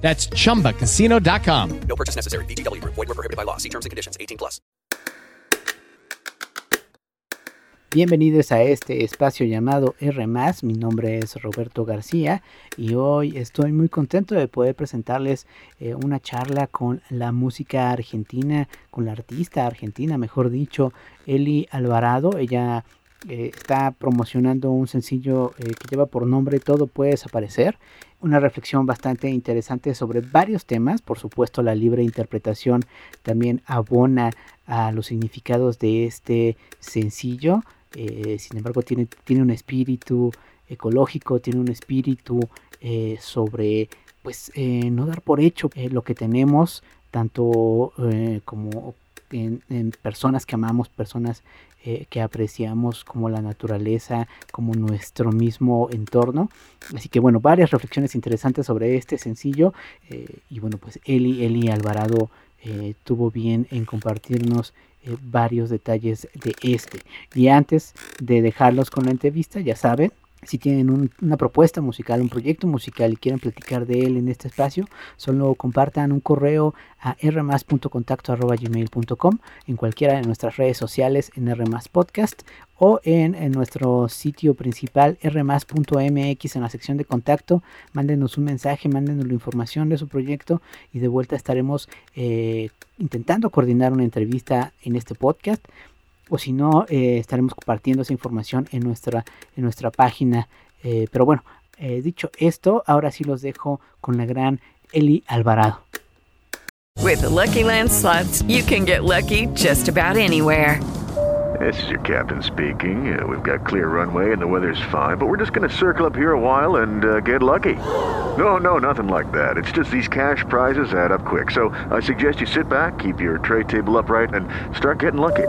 That's chumbacasino.com. No purchase necessary. VGW Group. Void were prohibited by law. See terms and conditions. 18 plus. Bienvenidos a este espacio llamado R+. Mi nombre es Roberto García y hoy estoy muy contento de poder presentarles eh, una charla con la música argentina, con la artista argentina, mejor dicho, Eli Alvarado. Ella eh, está promocionando un sencillo eh, que lleva por nombre Todo puede desaparecer. Una reflexión bastante interesante sobre varios temas. Por supuesto, la libre interpretación también abona a los significados de este sencillo. Eh, sin embargo, tiene, tiene un espíritu ecológico, tiene un espíritu eh, sobre pues eh, no dar por hecho lo que tenemos, tanto como en, en, personas que amamos, personas que apreciamos como la naturaleza, como nuestro mismo entorno. Así que bueno, varias reflexiones interesantes sobre este sencillo. y bueno, pues Eli, Eli Alvarado tuvo bien en compartirnos eh, varios detalles de este. Y antes de dejarlos con la entrevista, ya saben, si tienen una propuesta musical, un proyecto musical y quieren platicar de él en este espacio, solo compartan un correo a rmas.contacto.gmail.com en cualquiera de nuestras redes sociales en rmas podcast o en, nuestro sitio principal rmas.mx en la sección de contacto. Mándenos un mensaje, mándenos la información de su proyecto y de vuelta estaremos eh, intentando coordinar una entrevista en este podcast o si no, eh, estaremos compartiendo esa información en nuestra, en nuestra página. Eh, pero bueno, eh, dicho esto, ahora sí los dejo con la gran Eli Alvarado. With the Lucky Land slots, you can get lucky just about anywhere. This is your captain speaking. Uh, we've got clear runway and the weather's fine, but we're just going to circle up here a while and uh, get lucky. No, no, nothing like that. It's just these cash prizes add up quick. So I suggest you sit back, keep your tray table upright, and start getting lucky.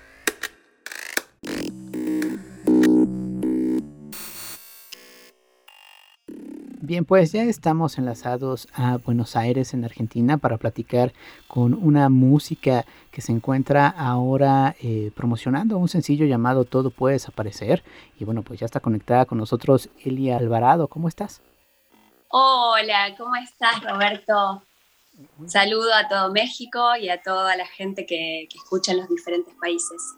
Bien, pues ya estamos enlazados a Buenos Aires, en Argentina, para platicar con una música que se encuentra ahora eh, promocionando un sencillo llamado Todo puede desaparecer. Y bueno, pues ya está conectada con nosotros Elia Alvarado. ¿Cómo estás? Hola, ¿cómo estás, Roberto? Un saludo a todo México y a toda la gente que, que escucha en los diferentes países.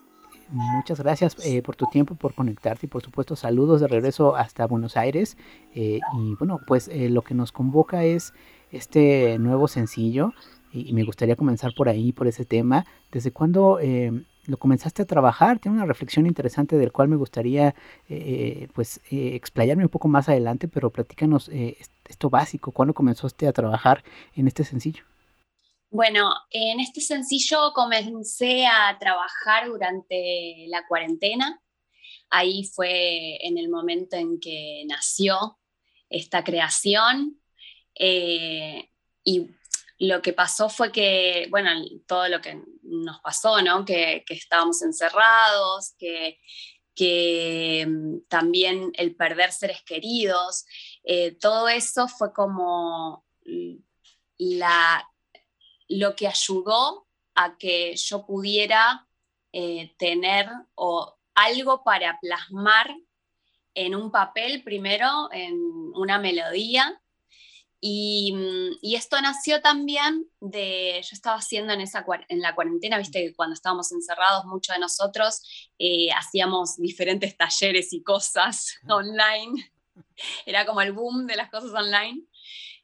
Muchas gracias eh, por tu tiempo, por conectarte y por supuesto saludos de regreso hasta Buenos Aires. Eh, y bueno, pues eh, lo que nos convoca es este nuevo sencillo y, me gustaría comenzar por ahí, por ese tema. ¿Desde cuándo lo comenzaste a trabajar. Tiene una reflexión interesante del cual me gustaría eh, pues explayarme un poco más adelante, pero platícanos esto básico. ¿Cuándo comenzaste a trabajar en este sencillo? Bueno, en este sencillo comencé a trabajar durante la cuarentena. Ahí fue en el momento en que nació esta creación. Eh, y lo que pasó fue que, bueno, todo lo que nos pasó, ¿no? Que, estábamos encerrados, que, mm, también el perder seres queridos, eh, todo eso fue como la lo que ayudó a que yo pudiera eh, tener o algo para plasmar en un papel, primero en una melodía. Y, esto nació también de, yo estaba haciendo en, esa, en la cuarentena, viste que cuando estábamos encerrados, muchos de nosotros eh, hacíamos diferentes talleres y cosas online. Era como el boom de las cosas online.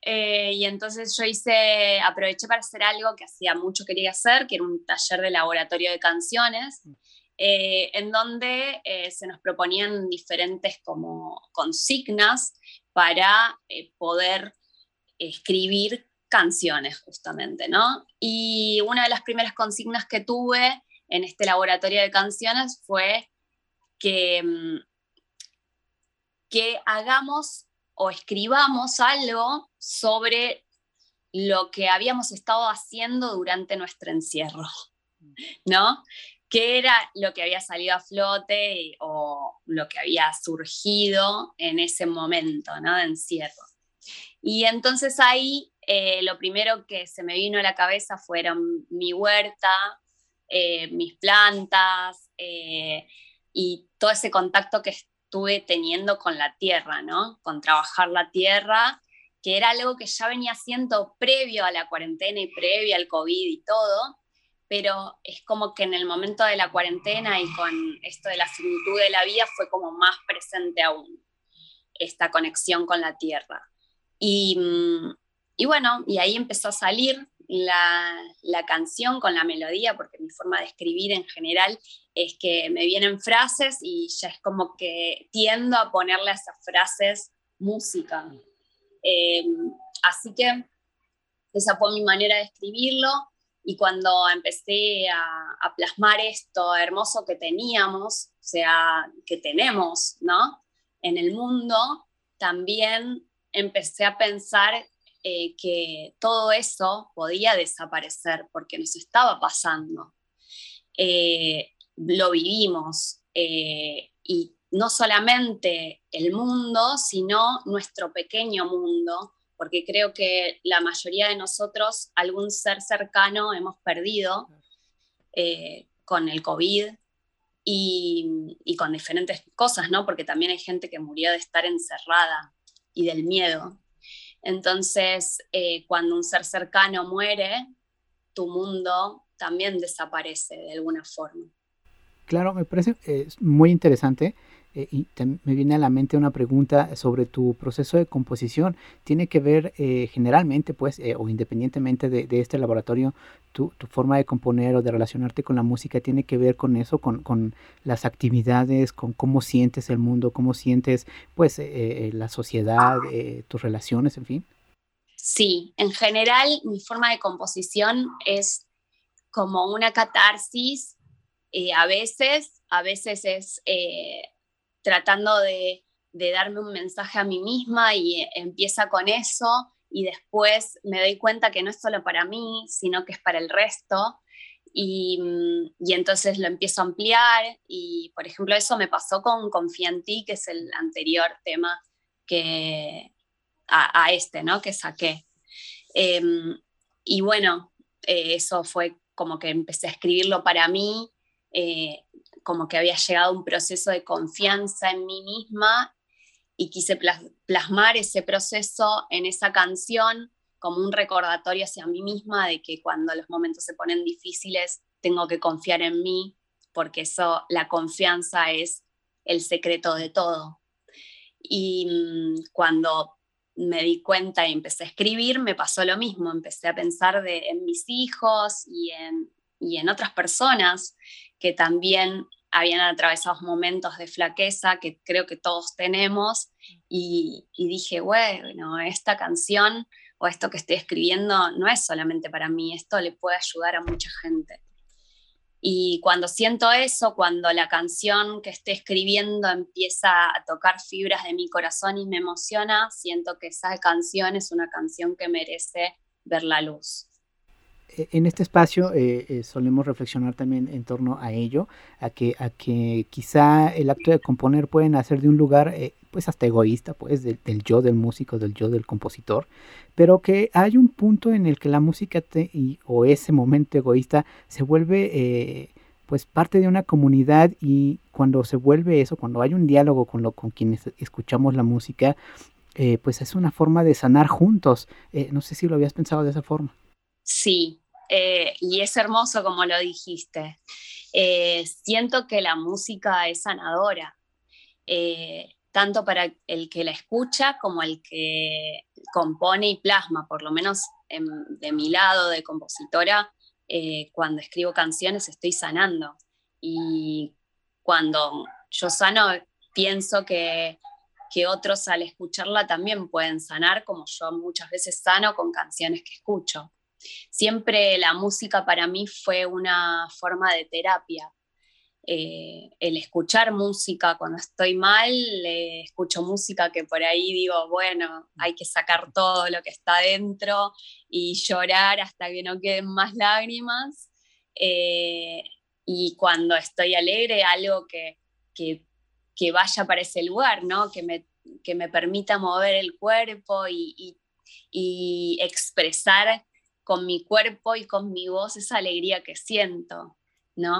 Eh, y entonces yo hice, aproveché para hacer algo que hacía mucho quería hacer, que era un taller de laboratorio de canciones, eh, en donde eh, se nos proponían diferentes como consignas para poder escribir canciones justamente, ¿no? Y una de las primeras consignas que tuve en este laboratorio de canciones fue que, mm, que hagamos o escribamos algo sobre lo que habíamos estado haciendo durante nuestro encierro, ¿no? ¿Qué era lo que había salido a flote o lo que había surgido en ese momento, ¿no? De encierro. Y entonces ahí eh, lo primero que se me vino a la cabeza fueron mi huerta, eh, mis plantas eh, y todo ese contacto que, estuve teniendo con la tierra, ¿no? Con trabajar la tierra, que era algo que ya venía haciendo previo a la cuarentena y previo al COVID y todo, pero es como que en el momento de la cuarentena y con esto de la finitud de la vida fue como más presente aún esta conexión con la tierra. Y, mm, y bueno, y ahí empezó a salir la, canción con la melodía, porque mi forma de escribir en general es que me vienen frases y ya es como que tiendo a ponerle a esas frases música. Eh, así que esa fue mi manera de escribirlo y cuando empecé a, a, plasmar esto hermoso que teníamos, o sea, que tenemos, ¿no? En el mundo, también empecé a pensar eh, que todo eso podía desaparecer porque nos estaba pasando. Eh, lo vivimos eh, y no solamente el mundo, sino nuestro pequeño mundo, porque creo que la mayoría de nosotros algún ser cercano hemos perdido con el COVID y, y, con diferentes cosas, ¿no? Porque también hay gente que murió de estar encerrada y del miedo. Entonces, eh, cuando un ser cercano muere, tu mundo también desaparece de alguna forma. Claro, me parece muy interesante eh, y me viene a la mente una pregunta sobre tu proceso de composición. ¿Tiene que ver eh, generalmente, pues, eh, o independientemente de, este laboratorio, tu, forma de componer o de relacionarte con la música tiene que ver con eso, con, las actividades, con cómo sientes el mundo, cómo sientes, pues, la sociedad, tus relaciones, en fin? Sí, en general mi forma de composición es como una catarsis, a veces, a veces es tratando de, darme un mensaje a mí misma y empieza con eso y después me doy cuenta que no es solo para mí, sino que es para el resto. Y, entonces lo empiezo a ampliar y, por ejemplo, eso me pasó con Confía en ti, que es el anterior tema que, a, este, ¿no? Que saqué. Em, y bueno, eh, eso fue como que empecé a escribirlo para mí eh, como que había llegado un proceso de confianza en mí misma y quise plasmar ese proceso en esa canción como un recordatorio hacia mí misma de que cuando los momentos se ponen difíciles tengo que confiar en mí, porque eso, la confianza es el secreto de todo. Y mm, cuando me di cuenta y empecé a escribir, me pasó lo mismo, empecé a pensar en mis hijos y en y en otras personas que también habían atravesado momentos de flaqueza que creo que todos tenemos y, dije, bueno, esta canción o esto que estoy escribiendo no es solamente para mí, esto le puede ayudar a mucha gente. Y cuando siento eso, cuando la canción que estoy escribiendo empieza a tocar fibras de mi corazón y me emociona, siento que esa canción es una canción que merece ver la luz. E, en este espacio eh, eh, solemos reflexionar también en torno a ello, a que, a que quizá el acto de componer puede nacer de un lugar eh, pues hasta egoísta, pues del, yo del músico, del yo del compositor, pero que hay un punto en el que la música y, o ese momento egoísta se vuelve pues parte de una comunidad y cuando se vuelve eso, cuando hay un diálogo con, lo, con quienes escuchamos la música, pues es una forma de sanar juntos. no sé si lo habías pensado de esa forma. Sí, eh, y es hermoso como lo dijiste. Eh, siento que la música es sanadora, eh, tanto para el que la escucha como el que compone y plasma, por lo menos de mi lado de compositora, cuando escribo canciones estoy sanando. Y cuando yo sano, pienso que, que otros al escucharla también pueden sanar, como yo muchas veces sano con canciones que escucho. Siempre la música para mí fue una forma de terapia. Eh, el escuchar música cuando estoy mal, escucho música que por ahí digo, bueno, hay que sacar todo lo que está dentro y llorar hasta que no queden más lágrimas. Eh, y cuando estoy alegre, algo que, vaya para ese lugar, ¿no? que, me, que me permita mover el cuerpo y, y expresar con mi cuerpo y con mi voz esa alegría que siento, ¿no?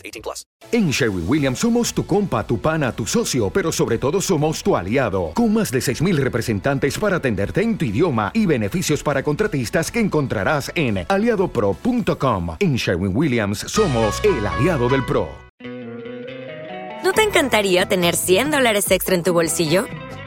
18 plus. En Sherwin Williams somos tu compa, tu pana, tu socio, pero sobre todo somos tu aliado. Con más de 6,000 representantes para atenderte en tu idioma y beneficios para contratistas que encontrarás en aliadopro.com. En Sherwin Williams somos el aliado del pro. ¿No te encantaría tener 100 dólares extra en tu bolsillo?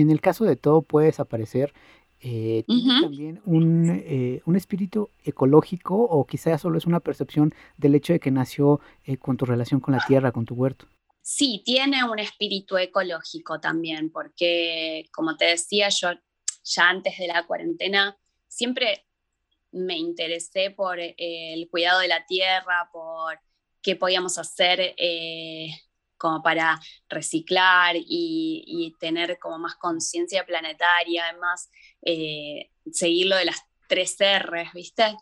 En el caso de todo puede desaparecer, eh, ¿tiene también un, eh, un, espíritu ecológico o quizás solo es una percepción del hecho de que nació eh, con tu relación con la tierra, con tu huerto? Sí, tiene un espíritu ecológico también, porque como te decía, yo ya antes de la cuarentena siempre me interesé por el cuidado de la tierra, por qué podíamos hacer como para reciclar y, tener como más conciencia planetaria, además, eh, seguir lo de las tres R's, ¿viste?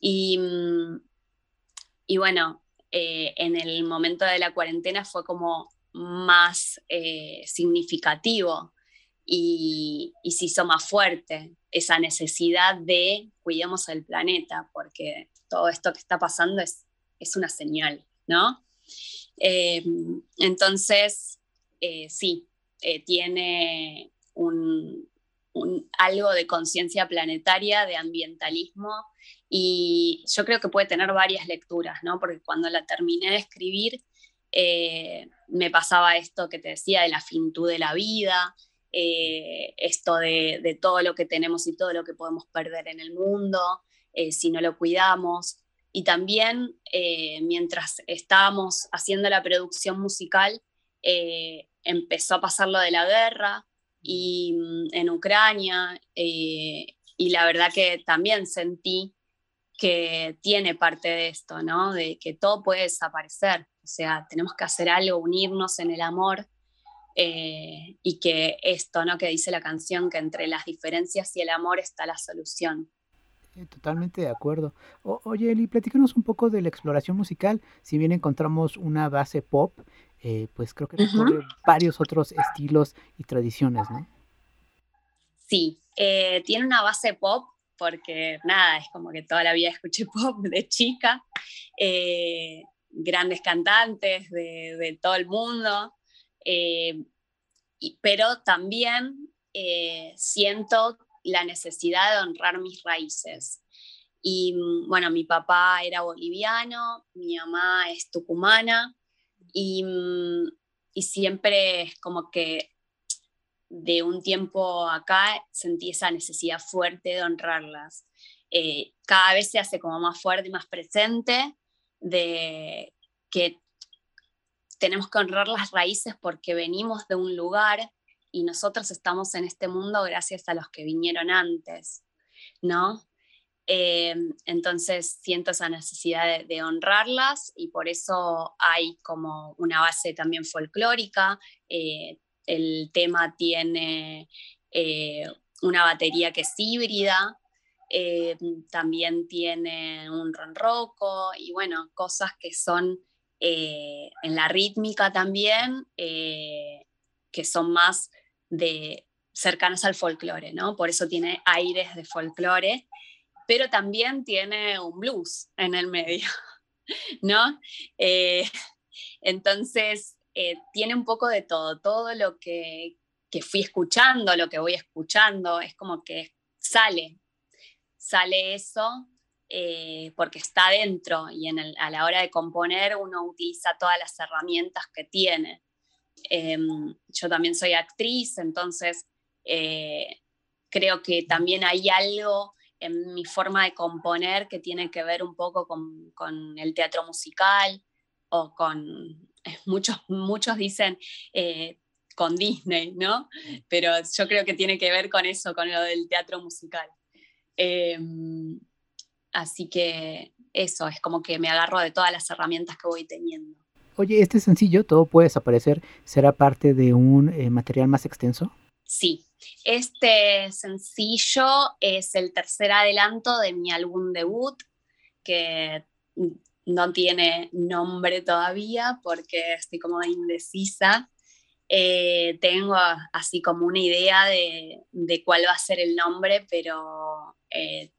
Y, mm, y bueno, eh, en el momento de la cuarentena fue como más eh, significativo y, y, se hizo más fuerte esa necesidad de cuidemos el planeta, porque todo esto que está pasando es, es una señal, ¿no? Eh, entonces, eh, sí, eh, tiene un, algo de conciencia planetaria, de ambientalismo, y yo creo que puede tener varias lecturas, ¿no? Porque cuando la terminé de escribir, me pasaba esto que te decía de la finitud de la vida, esto de, de, todo lo que tenemos y todo lo que podemos perder en el mundo si no lo cuidamos. Y también eh, mientras estábamos haciendo la producción musical, eh, empezó a pasar lo de la guerra y, mm, en Ucrania eh, y la verdad que también sentí que tiene parte de esto, ¿no? De que todo puede desaparecer. O sea, tenemos que hacer algo, unirnos en el amor y que esto, ¿no? Que dice la canción, que entre las diferencias y el amor está la solución. Totalmente de acuerdo. oye, Eli, platícanos un poco de la exploración musical. Si bien encontramos una base pop, eh, pues creo que recorre varios otros estilos y tradiciones, ¿no? Sí, eh, tiene una base pop porque nada, es como que toda la vida escuché pop de chica, eh, grandes cantantes de, todo el mundo, pero también siento la necesidad de honrar mis raíces. Y mm, bueno, mi papá era boliviano, mi mamá es tucumana, Mm, y, siempre como que de un tiempo acá sentí esa necesidad fuerte de honrarlas. Eh, cada vez se hace como más fuerte y más presente de que tenemos que honrar las raíces porque venimos de un lugar y nosotros estamos en este mundo gracias a los que vinieron antes, ¿no? Eh, entonces siento esa necesidad de, honrarlas y por eso hay como una base también folclórica. Eh, el tema tiene eh, una batería que es híbrida, también tiene un ronroco y bueno, cosas que son en la rítmica también, que son más de cercanas al folclore, ¿no? Por eso tiene aires de folclore pero también tiene un blues en el medio, ¿no? Eh, entonces, eh, tiene un poco de todo, todo lo que, fui escuchando, lo que voy escuchando, es como que sale, sale eso eh, porque está dentro y a la hora de componer uno utiliza todas las herramientas que tiene. Em, yo también soy actriz, entonces creo que también hay algo en mi forma de componer que tiene que ver un poco con, el teatro musical o con, muchos, muchos dicen eh, con Disney, ¿no? Pero yo creo que tiene que ver con eso, con lo del teatro musical. Em, así que eso, es como que me agarro de todas las herramientas que voy teniendo. Oye, este sencillo, todo puede desaparecer, ¿será parte de un eh, material más extenso? Sí, este sencillo es el tercer adelanto de mi álbum debut, que no tiene nombre todavía porque estoy como indecisa. Eh, tengo así como una idea de, cuál va a ser el nombre, pero eh,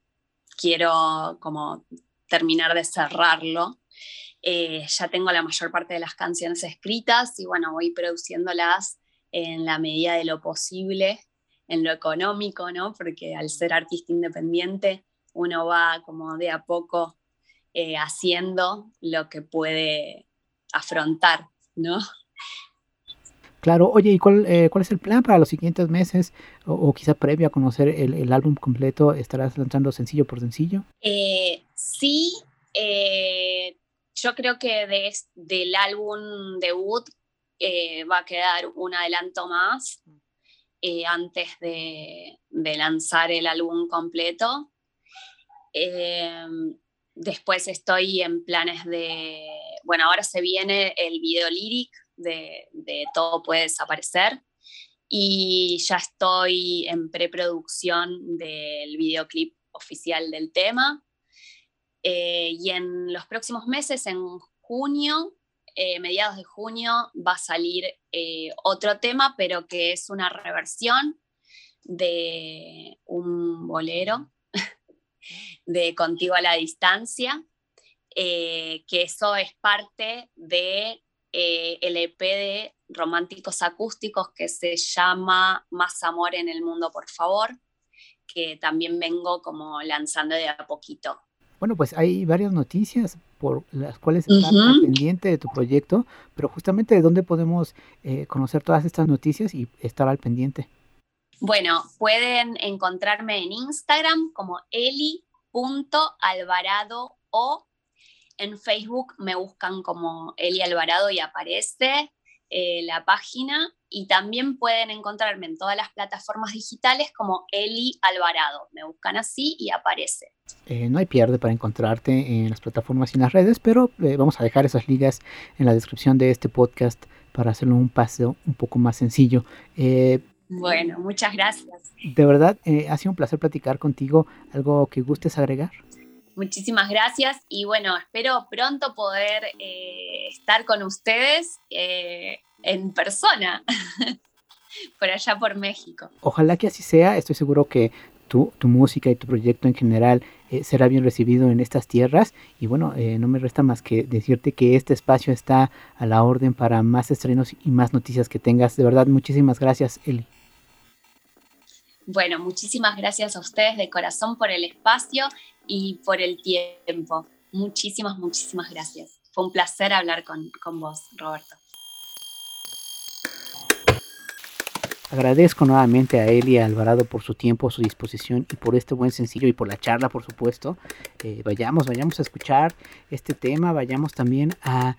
quiero como terminar de cerrarlo. Eh, ya tengo la mayor parte de las canciones escritas y bueno, voy produciéndolas en la medida de lo posible, en lo económico, ¿no? Porque al ser artista independiente, uno va como de a poco eh, haciendo lo que puede afrontar, ¿no? Claro, oye, ¿y cuál, eh, cuál es el plan para los siguientes meses? O, quizá previo a conocer el, álbum completo, ¿estarás lanzando sencillo por sencillo? Eh, sí, yo creo que de, del álbum debut eh, va a quedar un adelanto más eh, antes de, lanzar el álbum completo. Eh, después estoy en planes de, bueno, ahora se viene el video líric de, de Todo puede desaparecer y ya estoy en preproducción del videoclip oficial del tema. Y en los próximos meses, en junio, eh, mediados de junio va a salir eh, otro tema, pero que es una reversión de un bolero de Contigo a la Distancia, eh, que eso es parte de el EP de románticos acústicos que se llama Más Amor en el Mundo, por favor, que también vengo como lanzando de a poquito. Bueno, pues hay varias noticias por las cuales estás pendiente de tu proyecto, pero justamente de dónde podemos eh, conocer todas estas noticias y estar al pendiente. Bueno, pueden encontrarme en Instagram como eli.alvarado o en Facebook me buscan como Eli Alvarado y aparece eh, la página y también pueden encontrarme en todas las plataformas digitales como Eli Alvarado. Me buscan así y aparece. Eh, no hay pierde para encontrarte en las plataformas y en las redes, pero eh, vamos a dejar esas ligas en la descripción de este podcast para hacerlo un paso un poco más sencillo. Eh, bueno, muchas gracias. De verdad, ha sido un placer platicar contigo. ¿Algo que gustes agregar? Muchísimas gracias y bueno, espero pronto poder estar con ustedes en persona, por allá por México. Ojalá que así sea, estoy seguro que tu, tu música y tu proyecto en general eh, será bien recibido en estas tierras y bueno, eh, no me resta más que decirte que este espacio está a la orden para más estrenos y más noticias que tengas. De verdad, muchísimas gracias, Eli. Bueno, muchísimas gracias a ustedes de corazón por el espacio y por el tiempo. Muchísimas, muchísimas gracias. Fue un placer hablar con, con vos, Roberto. Agradezco nuevamente a Eli Alvarado por su tiempo, su disposición y por este buen sencillo y por la charla, por supuesto. Eh, vayamos, vayamos a escuchar este tema, vayamos también a,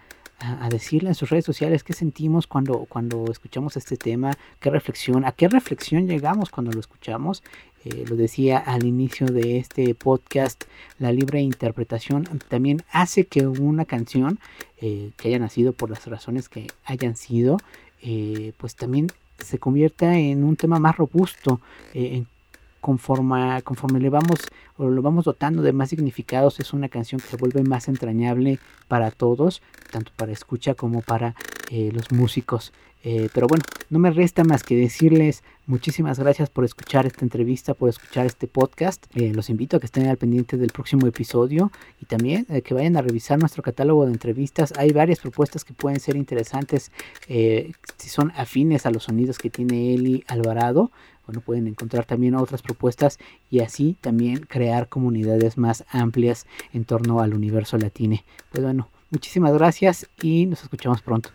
decirle en sus redes sociales qué sentimos cuando, cuando escuchamos este tema, qué reflexión, a qué reflexión llegamos cuando lo escuchamos. Eh, lo decía al inicio de este podcast, la libre interpretación también hace que una canción eh, que haya nacido por las razones que hayan sido, pues también se convierta en un tema más robusto, eh, conforme, conforme le vamos o lo vamos dotando de más significados, es una canción que se vuelve más entrañable para todos, tanto para escucha como para eh, los músicos. Eh, pero bueno, no me resta más que decirles muchísimas gracias por escuchar esta entrevista, por escuchar este podcast. Eh, los invito a que estén al pendiente del próximo episodio y también que vayan a revisar nuestro catálogo de entrevistas. Hay varias propuestas que pueden ser interesantes si son afines a los sonidos que tiene Eli Alvarado bueno, pueden encontrar también otras propuestas y así también crear comunidades más amplias en torno al universo latino. Pues bueno, muchísimas gracias y nos escuchamos pronto.